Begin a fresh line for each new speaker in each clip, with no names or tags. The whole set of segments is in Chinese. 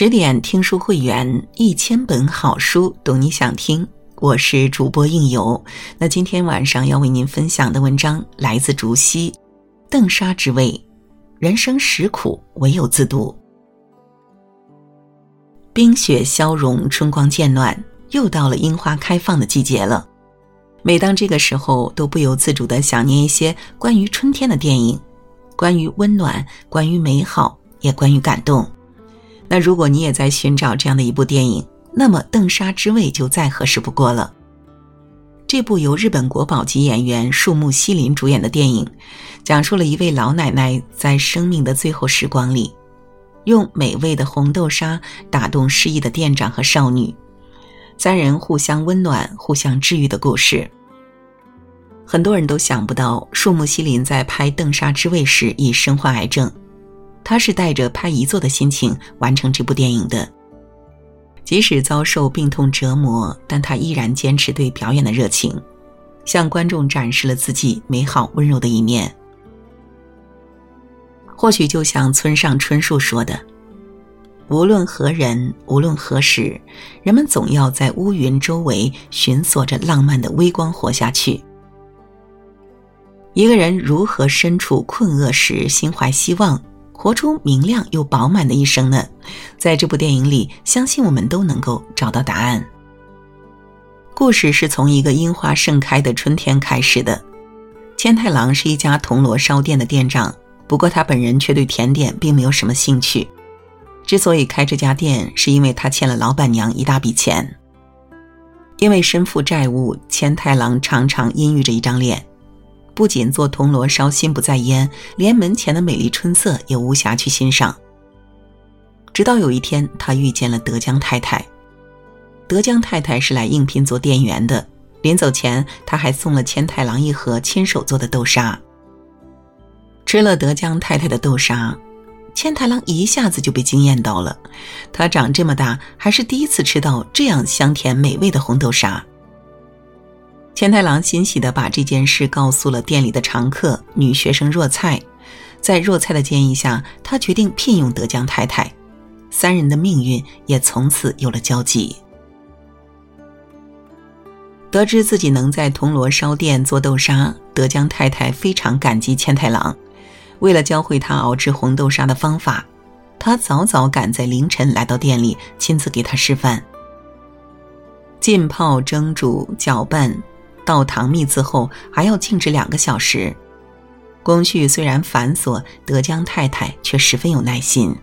十点听书会员，一千本好书，读你想听。我是主播应由。那今天晚上要为您分享的文章来自竹溪，邓莎之味，人生实苦，唯有自渡。冰雪消融，春光渐暖，又到了樱花开放的季节了。每当这个时候，都不由自主的想念一些关于春天的电影，关于温暖，关于美好，也关于感动。那如果你也在寻找这样的一部电影，那么《邓莎之味》就再合适不过了。这部由日本国宝级演员树木希林主演的电影，讲述了一位老奶奶在生命的最后时光里。用美味的红豆沙打动失意的店长和少女，三人互相温暖、互相治愈的故事。很多人都想不到，树木希林在拍《邓莎之味》时已身患癌症，他是带着拍遗作的心情完成这部电影的。即使遭受病痛折磨，但他依然坚持对表演的热情，向观众展示了自己美好温柔的一面。或许就像村上春树说的：“无论何人，无论何时，人们总要在乌云周围寻索着浪漫的微光活下去。”一个人如何身处困厄时心怀希望，活出明亮又饱满的一生呢？在这部电影里，相信我们都能够找到答案。故事是从一个樱花盛开的春天开始的。千太郎是一家铜锣烧店的店长。不过他本人却对甜点并没有什么兴趣。之所以开这家店，是因为他欠了老板娘一大笔钱。因为身负债务，千太郎常常阴郁着一张脸，不仅做铜锣烧心不在焉，连门前的美丽春色也无暇去欣赏。直到有一天，他遇见了德江太太。德江太太是来应聘做店员的，临走前，他还送了千太郎一盒亲手做的豆沙。吃了德江太太的豆沙，千太郎一下子就被惊艳到了。他长这么大还是第一次吃到这样香甜美味的红豆沙。千太郎欣喜地把这件事告诉了店里的常客女学生若菜，在若菜的建议下，他决定聘用德江太太。三人的命运也从此有了交集。得知自己能在铜锣烧店做豆沙，德江太太非常感激千太郎。为了教会他熬制红豆沙的方法，他早早赶在凌晨来到店里，亲自给他示范。浸泡、蒸煮、搅拌、倒糖蜜渍后，还要静置两个小时。工序虽然繁琐，德江太太却十分有耐心。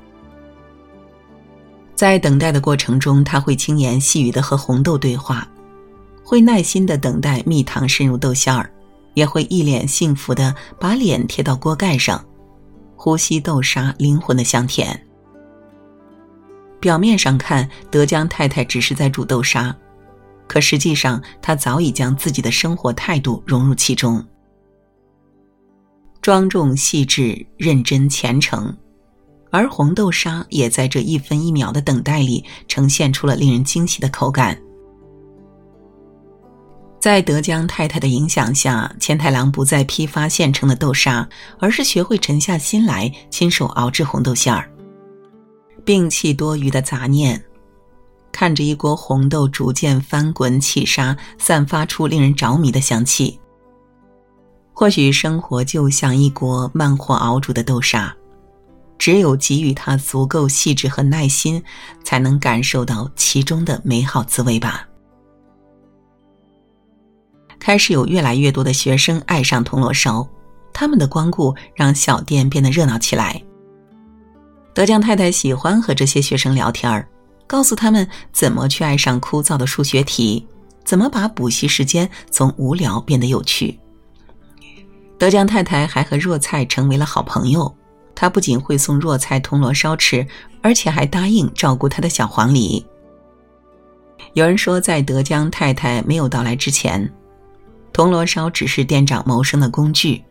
在等待的过程中，他会轻言细语的和红豆对话，会耐心的等待蜜糖渗入豆馅儿。也会一脸幸福的把脸贴到锅盖上，呼吸豆沙灵魂的香甜。表面上看，德江太太只是在煮豆沙，可实际上他早已将自己的生活态度融入其中，庄重细致、认真虔诚，而红豆沙也在这一分一秒的等待里呈现出了令人惊喜的口感。在德江太太的影响下，千太郎不再批发现成的豆沙，而是学会沉下心来亲手熬制红豆馅儿，摒弃多余的杂念，看着一锅红豆逐渐翻滚起沙，散发出令人着迷的香气。或许生活就像一锅慢火熬煮的豆沙，只有给予它足够细致和耐心，才能感受到其中的美好滋味吧。开始有越来越多的学生爱上铜锣烧，他们的光顾让小店变得热闹起来。德江太太喜欢和这些学生聊天儿，告诉他们怎么去爱上枯燥的数学题，怎么把补习时间从无聊变得有趣。德江太太还和若菜成为了好朋友，她不仅会送若菜铜锣烧吃，而且还答应照顾她的小黄鹂。有人说，在德江太太没有到来之前。铜锣烧只是店长谋生的工具，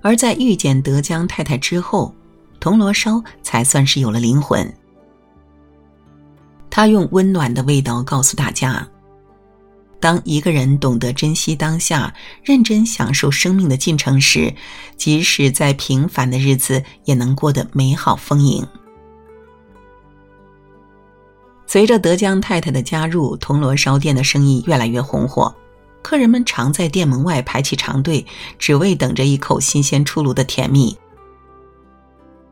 而在遇见德江太太之后，铜锣烧才算是有了灵魂。他用温暖的味道告诉大家：当一个人懂得珍惜当下，认真享受生命的进程时，即使在平凡的日子，也能过得美好丰盈。随着德江太太的加入，铜锣烧店的生意越来越红火，客人们常在店门外排起长队，只为等着一口新鲜出炉的甜蜜。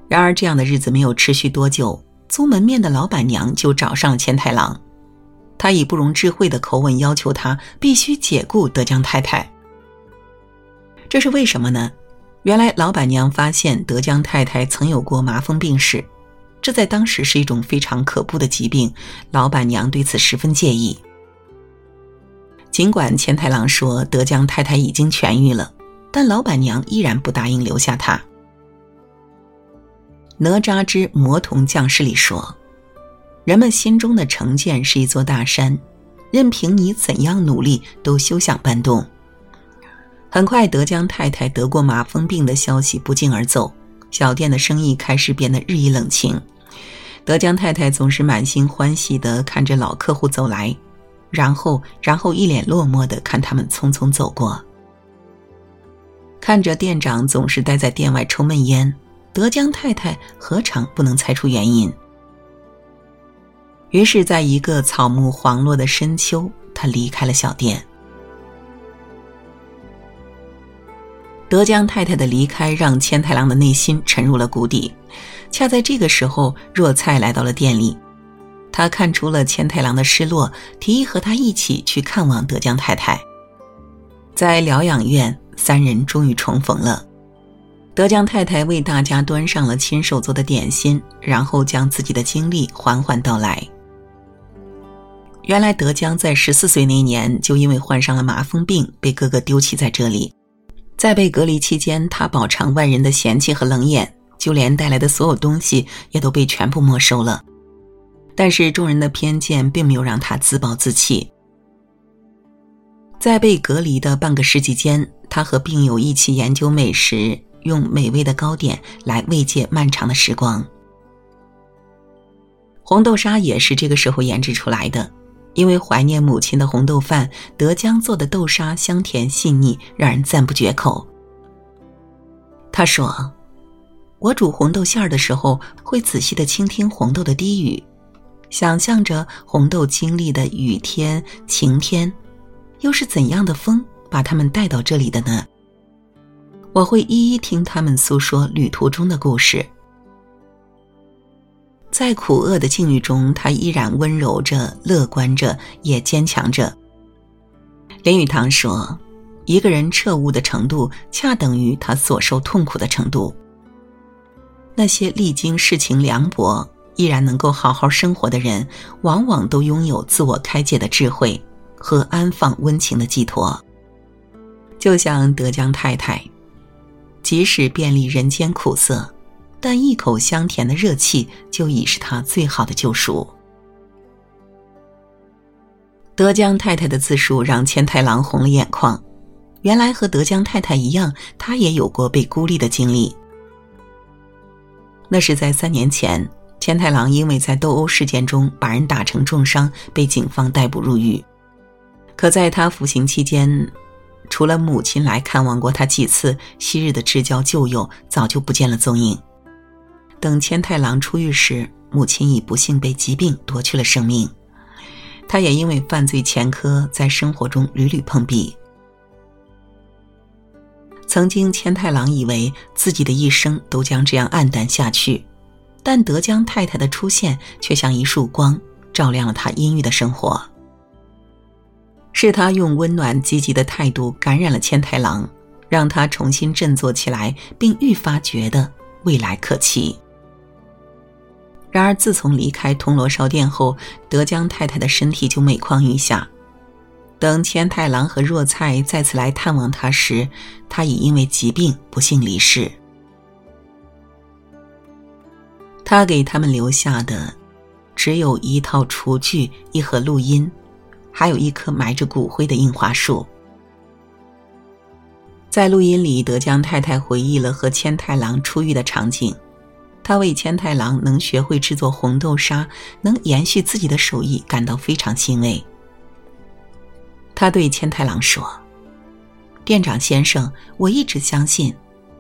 然而，这样的日子没有持续多久，租门面的老板娘就找上了千太郎，她以不容置喙的口吻要求他必须解雇德江太太。这是为什么呢？原来老板娘发现德江太太曾有过麻风病史。这在当时是一种非常可怖的疾病，老板娘对此十分介意。尽管千太郎说德江太太已经痊愈了，但老板娘依然不答应留下他。《哪吒之魔童降世》里说：“人们心中的成见是一座大山，任凭你怎样努力，都休想搬动。”很快，德江太太得过麻风病的消息不胫而走，小店的生意开始变得日益冷清。德江太太总是满心欢喜地看着老客户走来，然后，然后一脸落寞地看他们匆匆走过。看着店长总是待在店外抽闷烟，德江太太何尝不能猜出原因？于是，在一个草木黄落的深秋，他离开了小店。德江太太的离开让千太郎的内心沉入了谷底。恰在这个时候，若菜来到了店里，他看出了千太郎的失落，提议和他一起去看望德江太太。在疗养院，三人终于重逢了。德江太太为大家端上了亲手做的点心，然后将自己的经历缓缓道来。原来，德江在十四岁那年就因为患上了麻风病，被哥哥丢弃在这里。在被隔离期间，他饱尝万人的嫌弃和冷眼。就连带来的所有东西也都被全部没收了，但是众人的偏见并没有让他自暴自弃。在被隔离的半个世纪间，他和病友一起研究美食，用美味的糕点来慰藉漫长的时光。红豆沙也是这个时候研制出来的，因为怀念母亲的红豆饭，德江做的豆沙香甜细腻，让人赞不绝口。他说。我煮红豆馅儿的时候，会仔细的倾听红豆的低语，想象着红豆经历的雨天、晴天，又是怎样的风把它们带到这里的呢？我会一一听他们诉说旅途中的故事。在苦厄的境遇中，他依然温柔着、乐观着，也坚强着。林语堂说：“一个人彻悟的程度，恰等于他所受痛苦的程度。”那些历经世情凉薄依然能够好好生活的人，往往都拥有自我开解的智慧和安放温情的寄托。就像德江太太，即使遍历人间苦涩，但一口香甜的热气就已是他最好的救赎。德江太太的自述让千太郎红了眼眶。原来和德江太太一样，他也有过被孤立的经历。那是在三年前，千太郎因为在斗殴事件中把人打成重伤，被警方逮捕入狱。可在他服刑期间，除了母亲来看望过他几次，昔日的至交旧友早就不见了踪影。等千太郎出狱时，母亲已不幸被疾病夺去了生命。他也因为犯罪前科，在生活中屡屡碰壁。曾经，千太郎以为自己的一生都将这样黯淡下去，但德江太太的出现却像一束光，照亮了他阴郁的生活。是他用温暖积极的态度感染了千太郎，让他重新振作起来，并愈发觉得未来可期。然而，自从离开铜锣烧店后，德江太太的身体就每况愈下。等千太郎和若菜再次来探望他时，他已因为疾病不幸离世。他给他们留下的，只有一套厨具、一盒录音，还有一棵埋着骨灰的樱花树。在录音里，德江太太回忆了和千太郎出狱的场景，他为千太郎能学会制作红豆沙，能延续自己的手艺感到非常欣慰。他对千太郎说：“店长先生，我一直相信，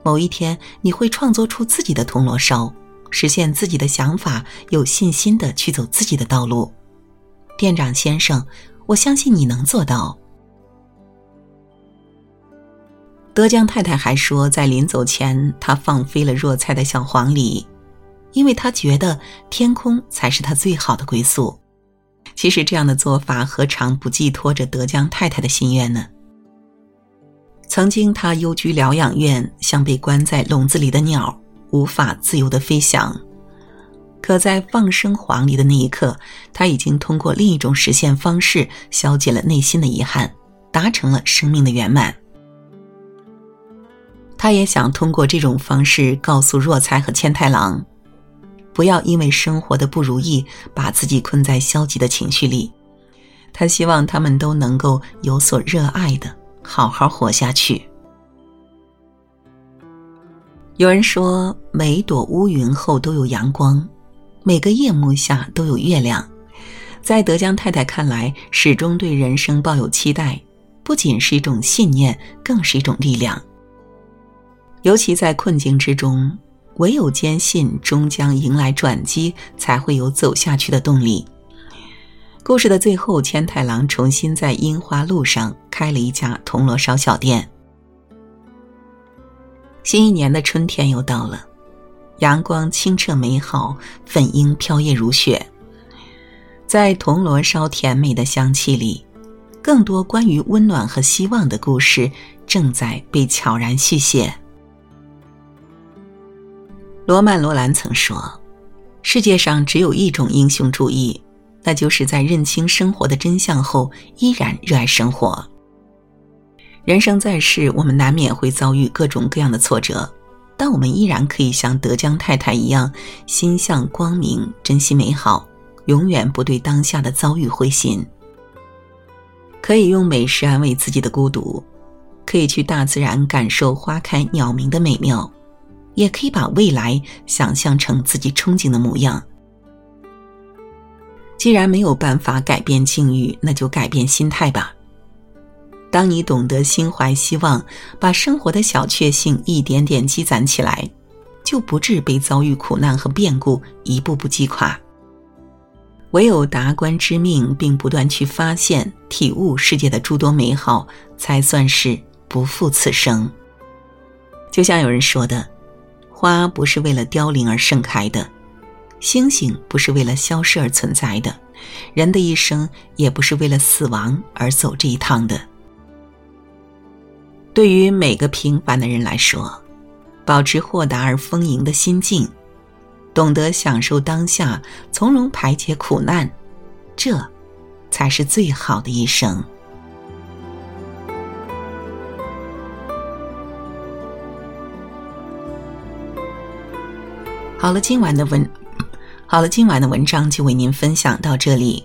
某一天你会创作出自己的铜锣烧，实现自己的想法，有信心的去走自己的道路，店长先生，我相信你能做到。”德江太太还说，在临走前，她放飞了若菜的小黄鹂，因为她觉得天空才是她最好的归宿。其实，这样的做法何尝不寄托着德江太太的心愿呢？曾经，她幽居疗养院，像被关在笼子里的鸟，无法自由的飞翔。可在放生黄鹂的那一刻，他已经通过另一种实现方式，消解了内心的遗憾，达成了生命的圆满。他也想通过这种方式告诉若才和千太郎，不要因为生活的不如意把自己困在消极的情绪里。他希望他们都能够有所热爱的好好活下去。有人说，每一朵乌云后都有阳光，每个夜幕下都有月亮。在德江太太看来，始终对人生抱有期待，不仅是一种信念，更是一种力量。尤其在困境之中，唯有坚信终将迎来转机，才会有走下去的动力。故事的最后，千太郎重新在樱花路上开了一家铜锣烧小店。新一年的春天又到了，阳光清澈美好，粉樱飘曳如雪。在铜锣烧甜美的香气里，更多关于温暖和希望的故事正在被悄然续写。罗曼·罗兰曾说：“世界上只有一种英雄主义，那就是在认清生活的真相后，依然热爱生活。人生在世，我们难免会遭遇各种各样的挫折，但我们依然可以像德江太太一样，心向光明，珍惜美好，永远不对当下的遭遇灰心。可以用美食安慰自己的孤独，可以去大自然感受花开鸟鸣的美妙。”也可以把未来想象成自己憧憬的模样。既然没有办法改变境遇，那就改变心态吧。当你懂得心怀希望，把生活的小确幸一点点积攒起来，就不致被遭遇苦难和变故一步步击垮。唯有达观知命，并不断去发现、体悟世界的诸多美好，才算是不负此生。就像有人说的。花不是为了凋零而盛开的，星星不是为了消失而存在的，人的一生也不是为了死亡而走这一趟的。对于每个平凡的人来说，保持豁达而丰盈的心境，懂得享受当下，从容排解苦难，这，才是最好的一生。好了，今晚的文，好了，今晚的文章就为您分享到这里。